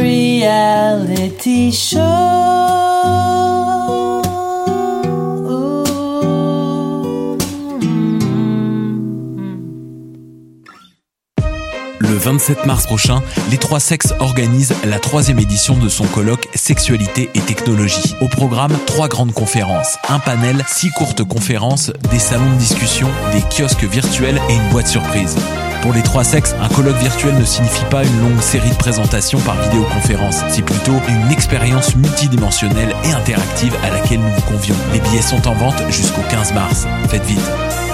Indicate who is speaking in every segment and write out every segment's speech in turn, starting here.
Speaker 1: reality show.
Speaker 2: Le 27 mars prochain, les trois sexes organisent la troisième édition de son colloque Sexualité et technologie. Au programme, trois grandes conférences, un panel, six courtes conférences, des salons de discussion, des kiosques virtuels et une boîte surprise. Pour les trois sexes, un colloque virtuel ne signifie pas une longue série de présentations par vidéoconférence. C'est plutôt une expérience multidimensionnelle et interactive à laquelle nous vous convions. Les billets sont en vente jusqu'au 15 mars. Faites vite.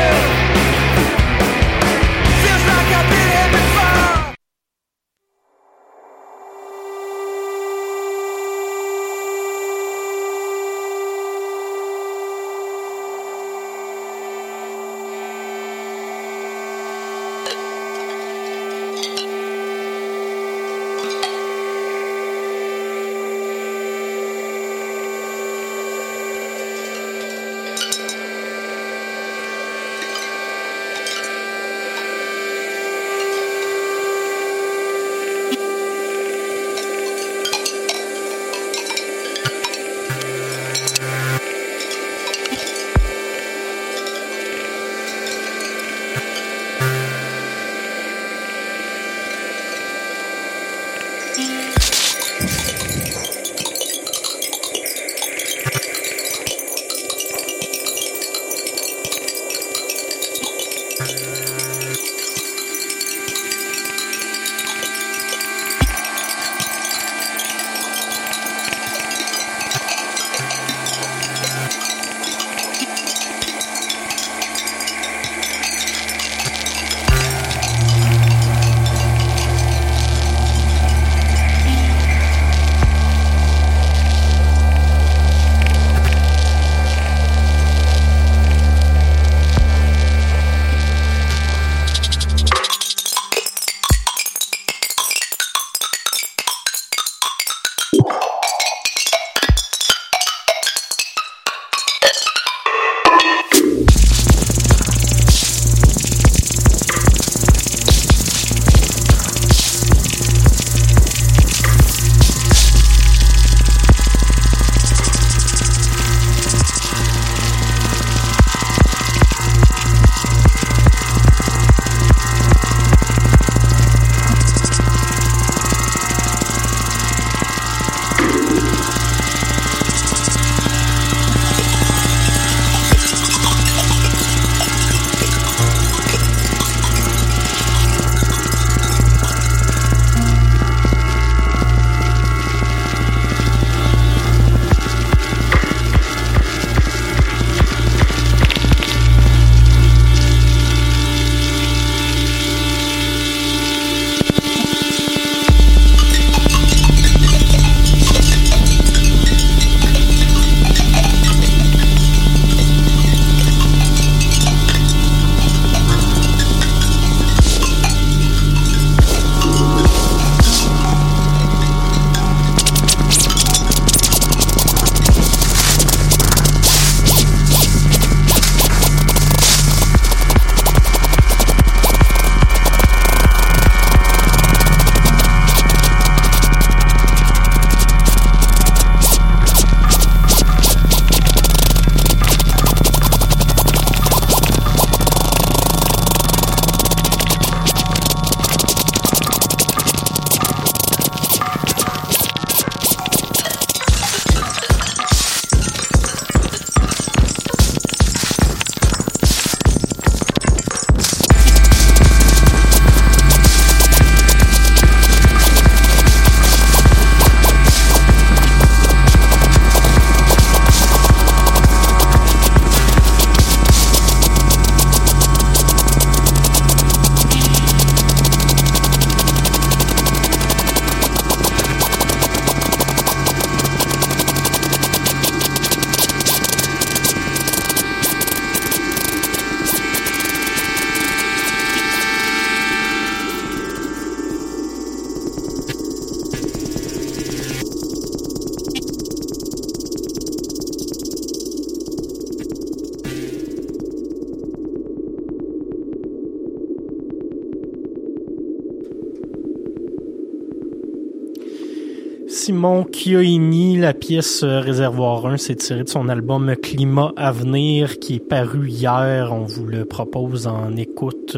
Speaker 3: Chioini, la pièce Réservoir 1, c'est tiré de son album Climat à venir qui est paru hier. On vous le propose en écoute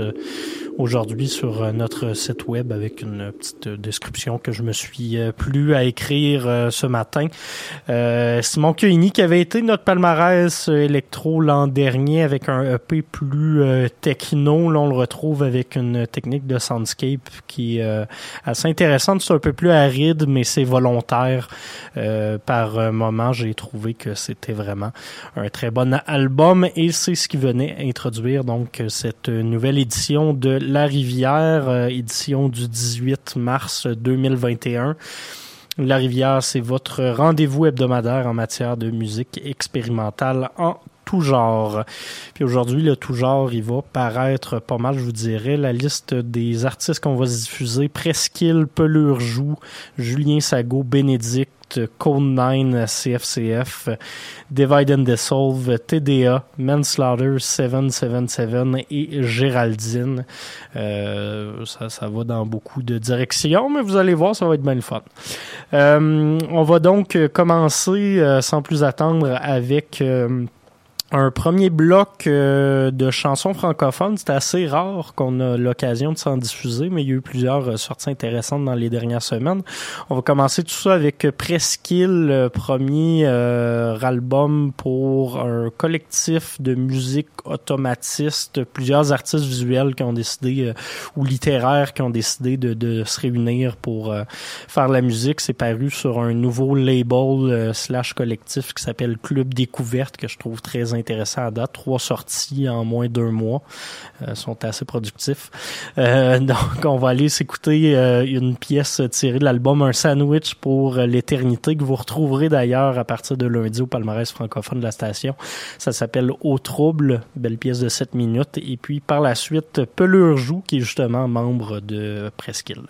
Speaker 3: aujourd'hui sur euh, notre site web avec une petite description que je me suis euh, plu à écrire euh, ce matin. Simon Cuini qui avait été notre palmarès électro l'an dernier avec un EP plus techno. Là, on le retrouve avec une technique de soundscape qui est assez intéressante. C'est un peu plus aride, mais c'est volontaire. par moment, j'ai trouvé que c'était vraiment un très bon album et c'est ce qui venait introduire donc cette nouvelle édition de la Rivière, euh, édition du 18 mars 2021. La Rivière, c'est votre rendez-vous hebdomadaire en matière de musique expérimentale en tout genre. Puis aujourd'hui, le tout genre, il va paraître pas mal, je vous dirais. La liste des artistes qu'on va diffuser, Presqu'île, Pelure Joue, Julien Sago, Bénédicte, Code 9 CFCF, Divide and Dissolve, TDA, Manslaughter 777 et Géraldine. Euh, ça, ça va dans beaucoup de directions, mais vous allez voir, ça va être bien le fun. Euh, on va donc commencer euh, sans plus attendre avec un premier bloc euh, de chansons francophones. C'est assez rare qu'on a l'occasion de s'en diffuser, mais il y a eu plusieurs euh, sorties intéressantes dans les dernières semaines. On va commencer tout ça avec Presqu'île, premier euh, album pour un collectif de musique automatiste, plusieurs artistes visuels qui ont décidé, ou littéraires qui ont décidé de, de se réunir pour faire la musique. C'est paru sur un nouveau label slash collectif qui s'appelle Club Découverte, que je trouve très intéressant intéressant à date. Trois sorties en moins d'un mois. Euh, sont assez productifs. Euh, donc, on va aller s'écouter euh, une pièce tirée de l'album Un sandwich pour l'éternité que vous retrouverez d'ailleurs à partir de lundi au palmarès francophone de la station. Ça s'appelle Au trouble, belle pièce de 7 minutes. Et puis par la suite, Pelure Joue, qui est justement membre de Presqu'île.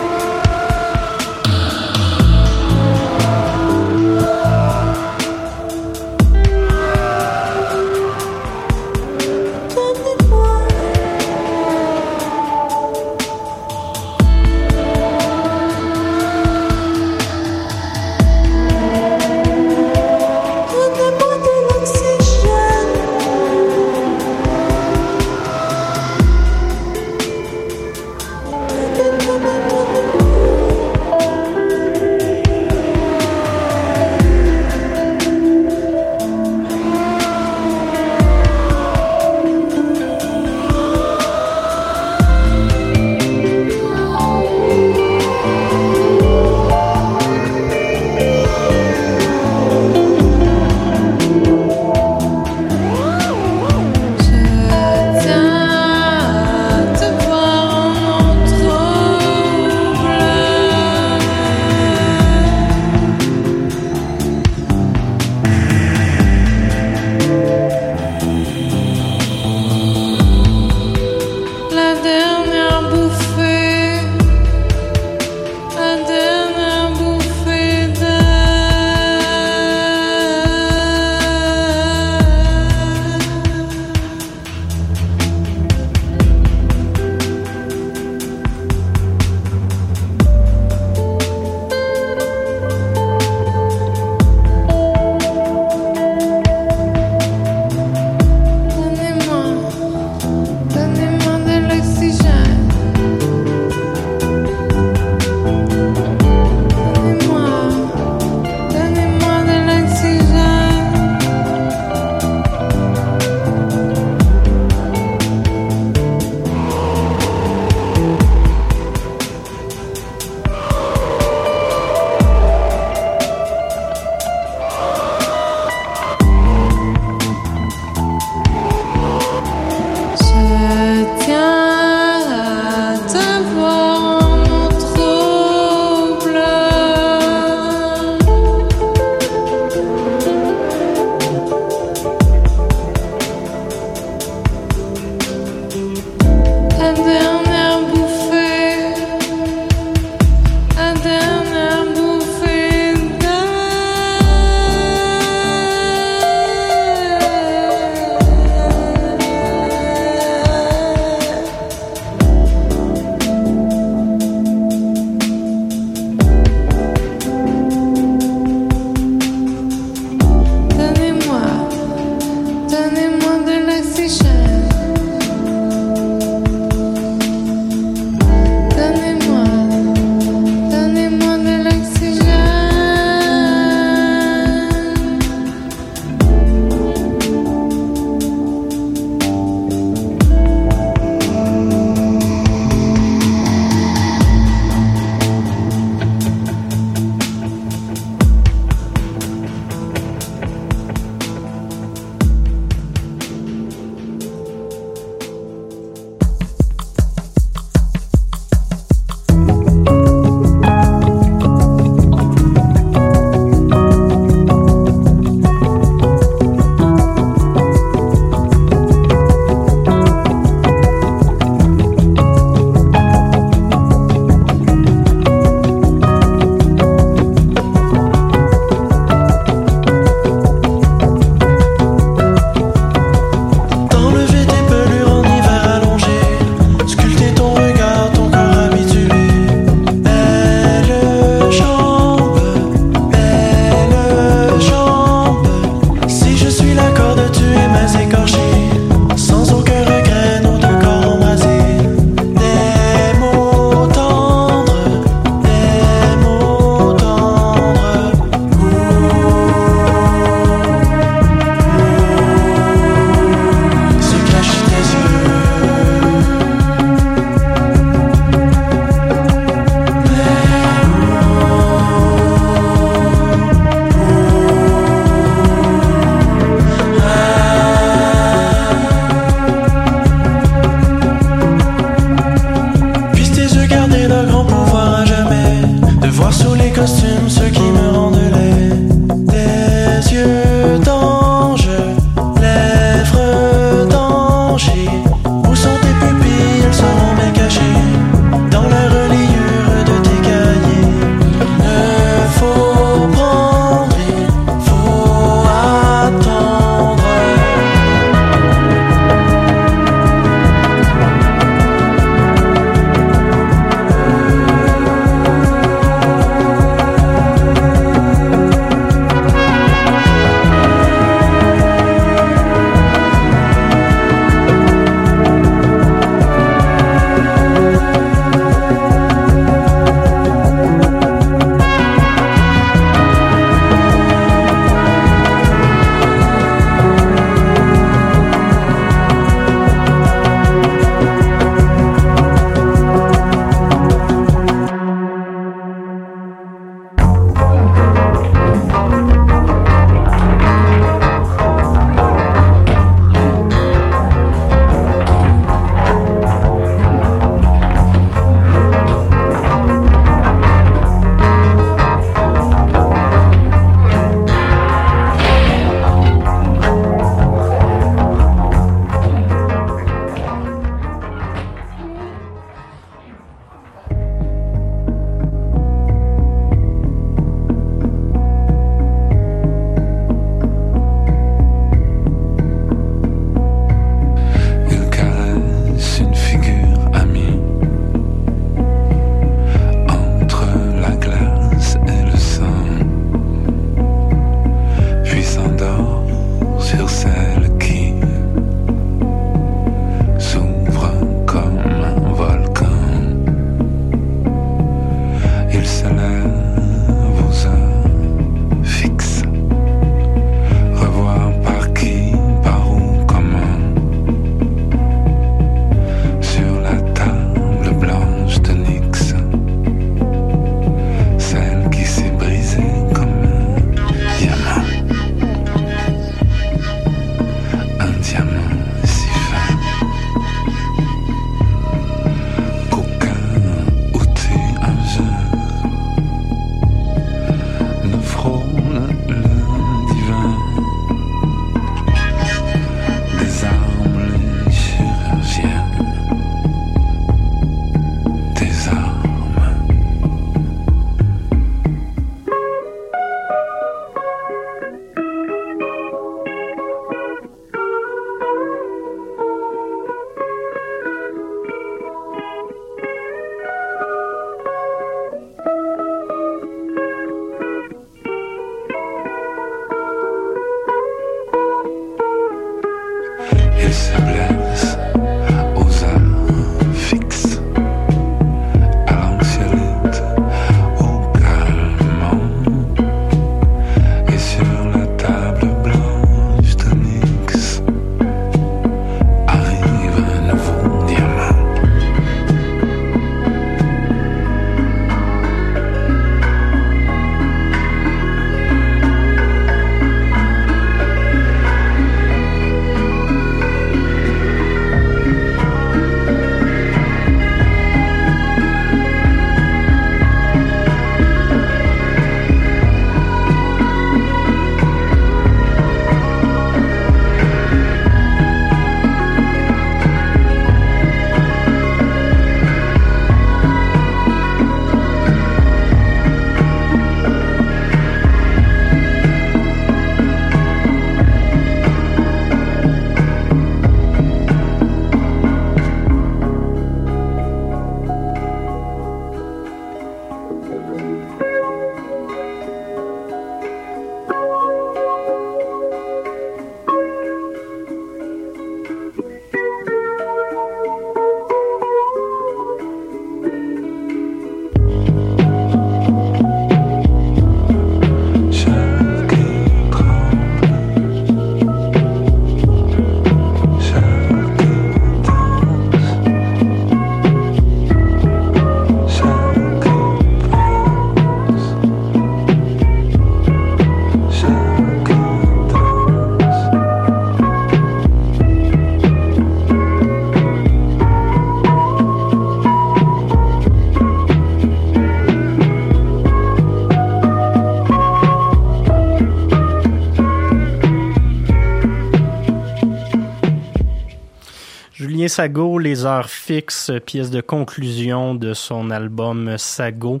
Speaker 3: Sago, Les Heures Fixes, pièce de conclusion de son album Sago.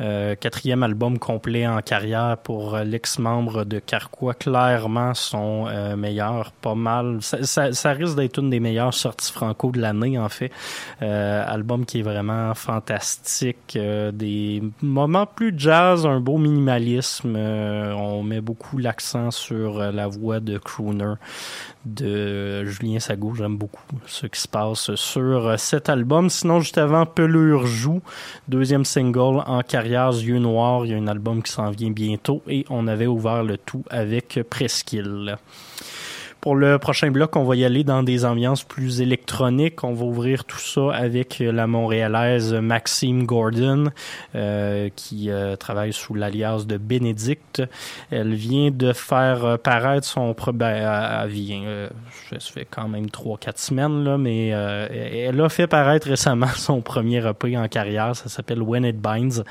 Speaker 3: Euh, quatrième album complet en carrière pour l'ex-membre de Carquois. Clairement, son euh, meilleur, pas mal. Ça, ça, risque d'être une des meilleures sorties franco de l'année, en fait. Euh, album qui est vraiment fantastique. des moments plus jazz, un beau minimalisme. on met beaucoup l'accent sur la voix de crooner de Julien Sago. J'aime beaucoup ce qui se passe sur cet album. Sinon, juste avant, Pelure joue, deuxième single en carrière, Yeux Noirs. Il y a un album qui s'en vient bientôt et on avait ouvert le tout avec Presqu'île. Pour le prochain bloc, on va y aller dans des ambiances plus électroniques. On va ouvrir tout ça avec la montréalaise Maxime Gordon, euh, qui euh, travaille sous l'alliance de Bénédicte. Elle vient de faire paraître son... Ben, euh, ça fait quand même 3-4 semaines, là, mais elle a fait paraître récemment son premier EP en carrière. Ça s'appelle When It Binds.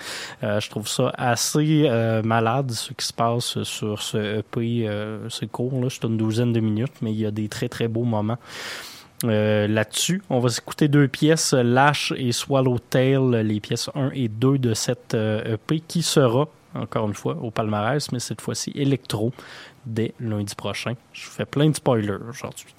Speaker 3: je trouve ça assez malade, ce qui se passe sur ce EP. c'est court, là, c'est une douzaine de minutes mais il y a des très très beaux moments. Euh, là-dessus. On va écouter deux pièces, Lash et Swallowtail, les pièces 1 et 2 de cette euh, EP qui sera, encore une fois, au palmarès, mais cette fois-ci électro dès lundi prochain. Je vous fais plein de spoilers aujourd'hui.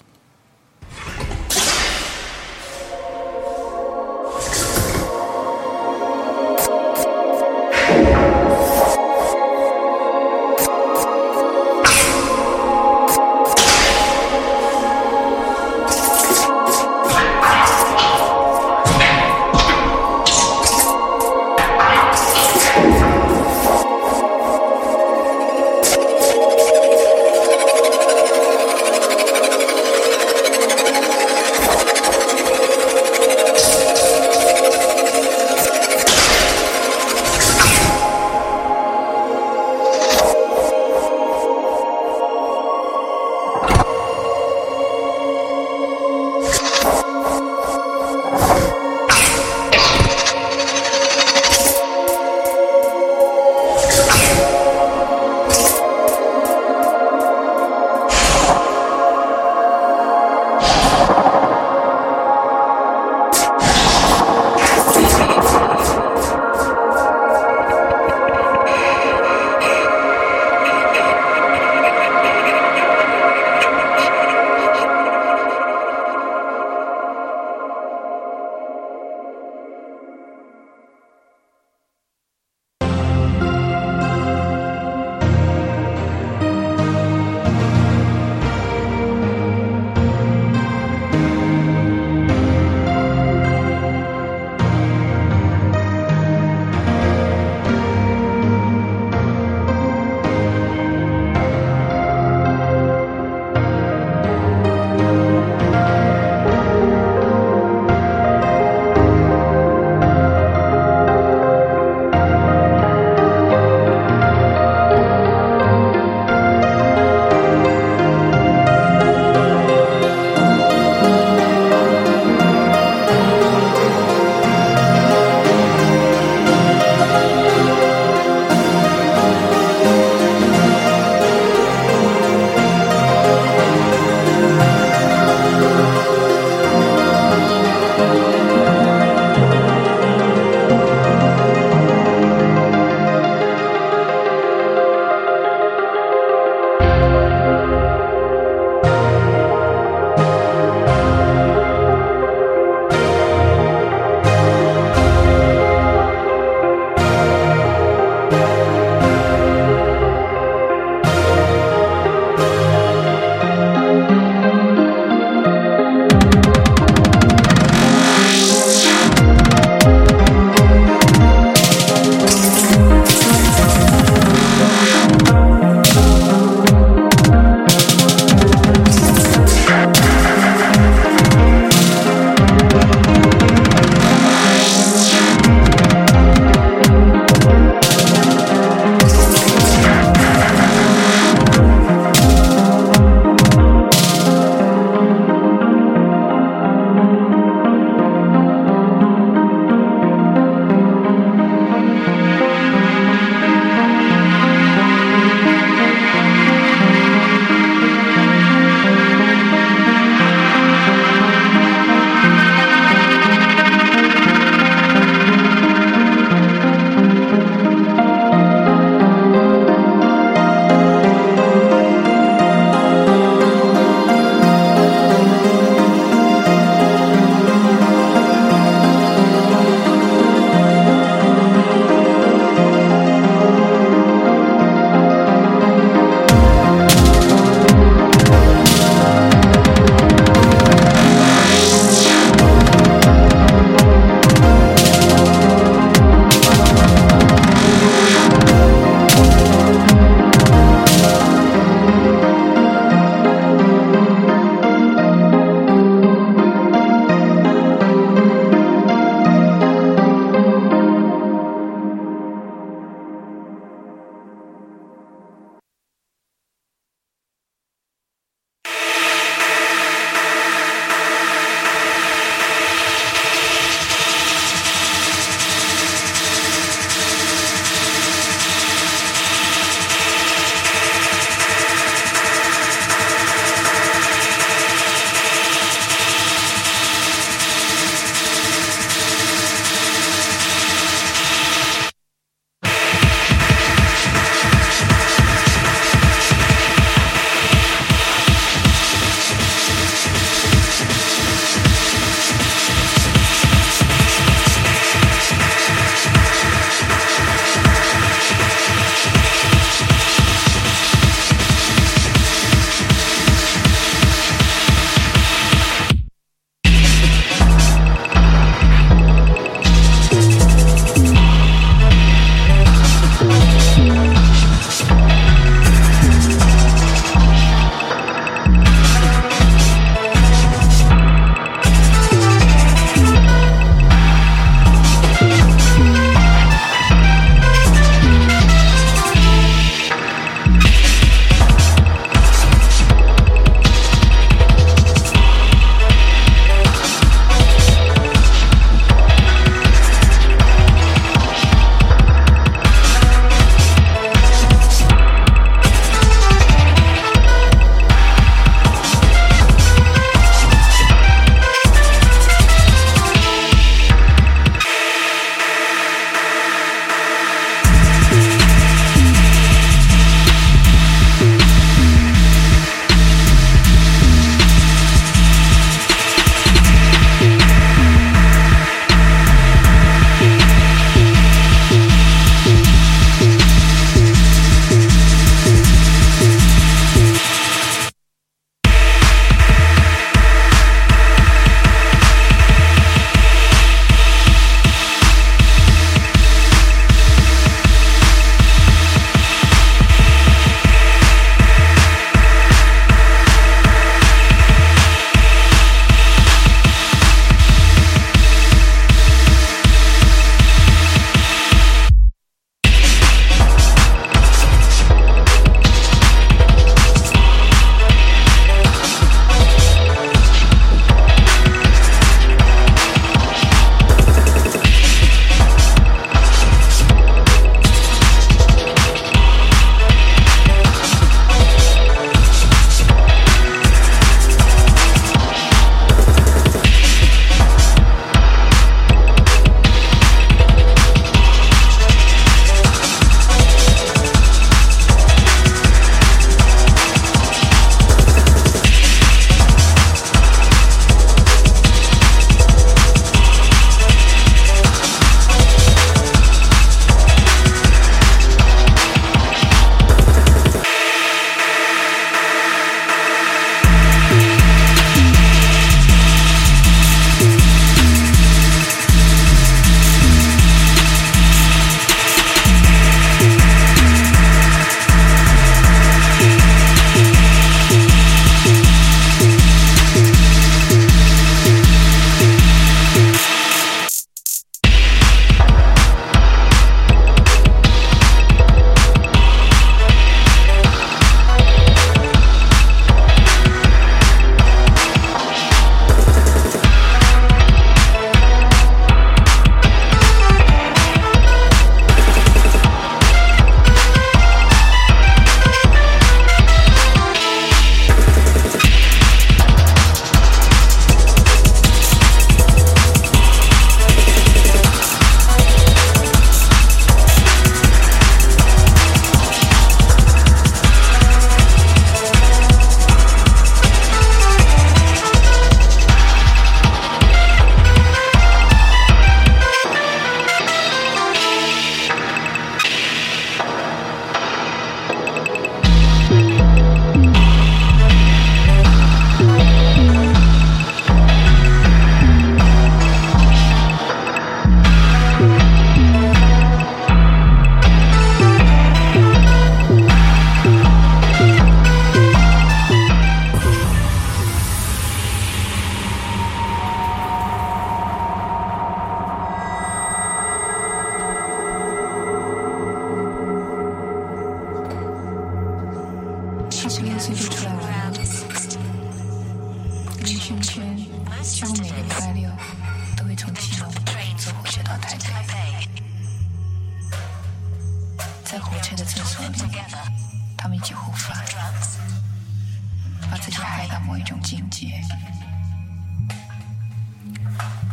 Speaker 4: 开到某一种境界。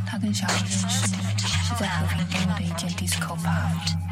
Speaker 4: 他跟小雨认识是在和平东路的一间 disco pub。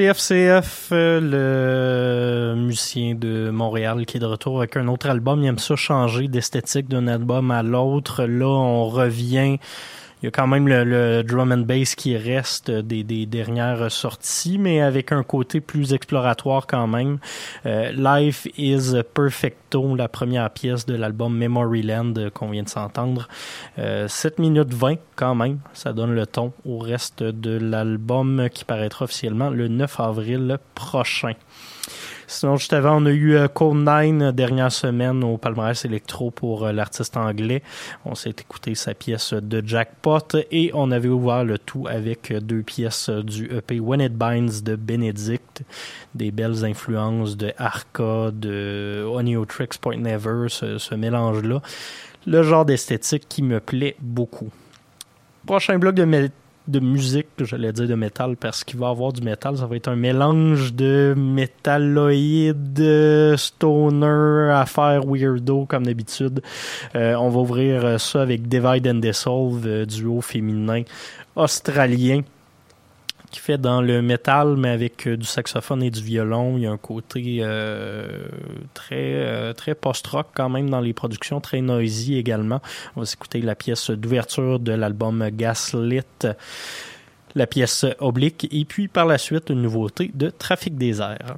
Speaker 3: CFCF, euh, le musicien de Montréal qui est de retour avec un autre album, il aime ça changer d'esthétique d'un album à l'autre. Là, on revient il y a quand même le, le, drum and bass qui reste des, des, dernières sorties, mais avec un côté plus exploratoire quand même. Euh, Life is Perfecto, la première pièce de l'album Memoryland qu'on vient de s'entendre. Euh, 7 minutes 20 quand même, ça donne le ton au reste de l'album qui paraîtra officiellement le 9 avril prochain. Sinon, juste avant, on a eu euh, Code 9 dernière semaine au palmarès électro pour euh, l'artiste anglais. On s'est écouté sa pièce de Jackpot et on avait ouvert le tout avec euh, deux pièces du EP When It Binds de Benedict. Des belles influences de Arca, de Oniotrix Point Never, ce, ce mélange-là. Le genre d'esthétique qui me plaît beaucoup. Prochain bloc de de musique, j'allais dire de métal, parce qu'il va avoir du métal. Ça va être un mélange de métalloïde, stoner, affaire weirdo, comme d'habitude. Euh, on va ouvrir ça avec Divide and Dissolve, euh, duo féminin australien qui fait dans le métal, mais avec euh, du saxophone et du violon. Il y a un côté euh, très, euh, très post-rock quand même dans les productions, très noisy également. On va s'écouter la pièce d'ouverture de l'album Gaslit, la pièce Oblique, et puis par la suite une nouveauté de Trafic des airs.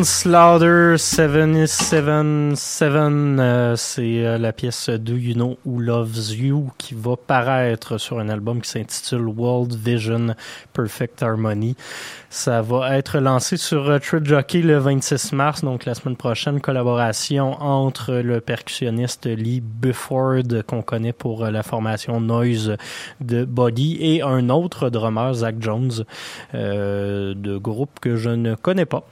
Speaker 3: friends. Manslaughter 777, euh, c'est euh, la pièce Do You Know Who Loves You qui va paraître sur un album qui s'intitule World Vision Perfect Harmony. Ça va être lancé sur euh, Jockey le 26 mars, donc la semaine prochaine, collaboration entre le percussionniste Lee Bufford qu'on connaît pour euh, la formation Noise de Body et un autre drummer, Zach Jones, euh, de groupe que je ne connais pas.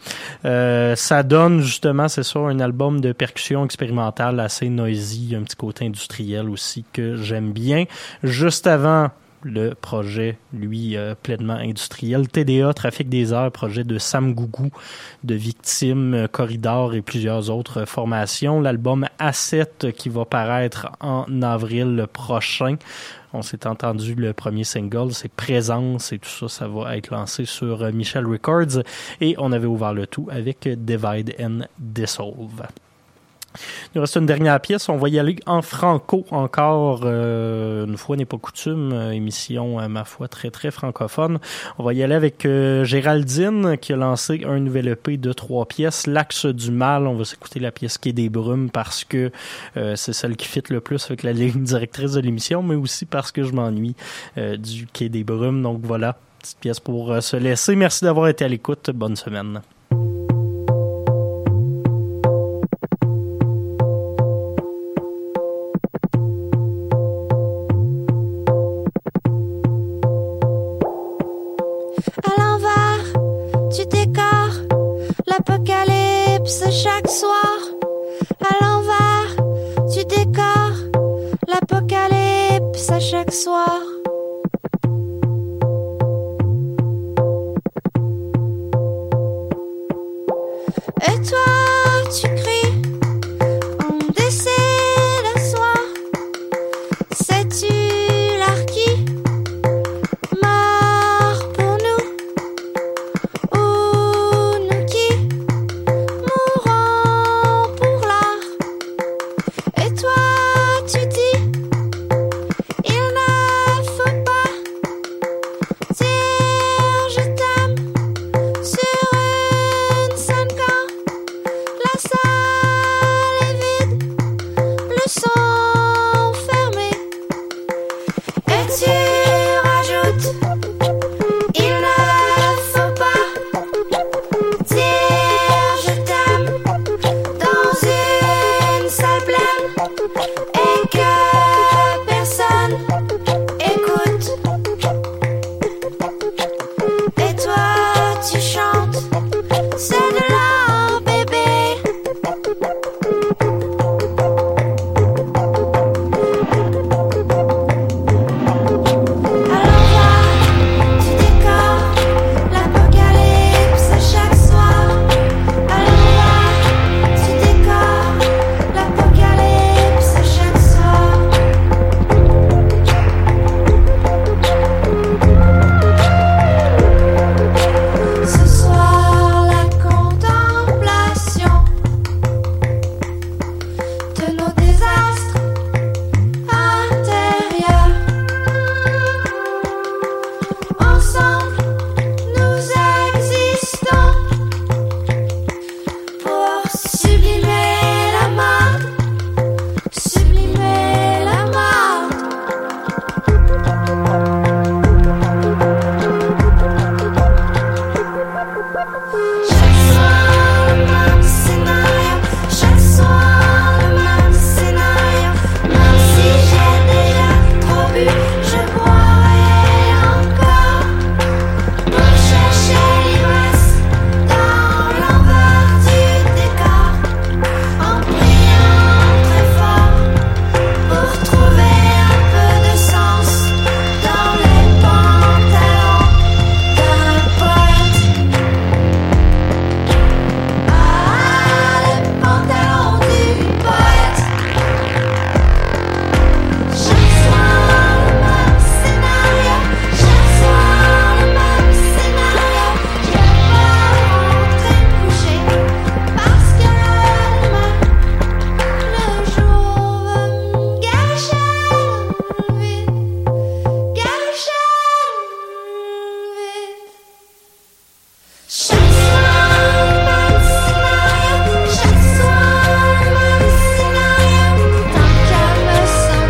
Speaker 3: Euh, ça donne justement, c'est ça, un album de percussion expérimentale assez noisy, un petit côté industriel aussi que j'aime bien. Juste avant le projet, lui, euh, pleinement industriel. TDA, Trafic des Heures, projet de Sam Gougou, de Victime, euh, Corridor et plusieurs autres formations. L'album A7 qui va paraître en avril prochain. On s'est entendu le premier single, c'est Présence et tout ça, ça va être lancé sur euh, Michel Records. Et on avait ouvert le tout avec Divide and Dissolve. Il nous reste une dernière pièce. On va y aller en franco encore. Euh, une fois n'est pas coutume. euh, émission, euh, ma foi, très, très francophone. On va y aller avec euh, Géraldine qui a lancé un nouvel EP de trois pièces. L'Axe du Mal. On va s'écouter la pièce qui est des brumes parce que euh, c'est celle qui fit le plus avec la ligne directrice de l'émission, mais aussi parce que je m'ennuie du Quai des Brumes. Donc voilà, petite pièce pour se laisser. Merci d'avoir été à l'écoute. Bonne semaine.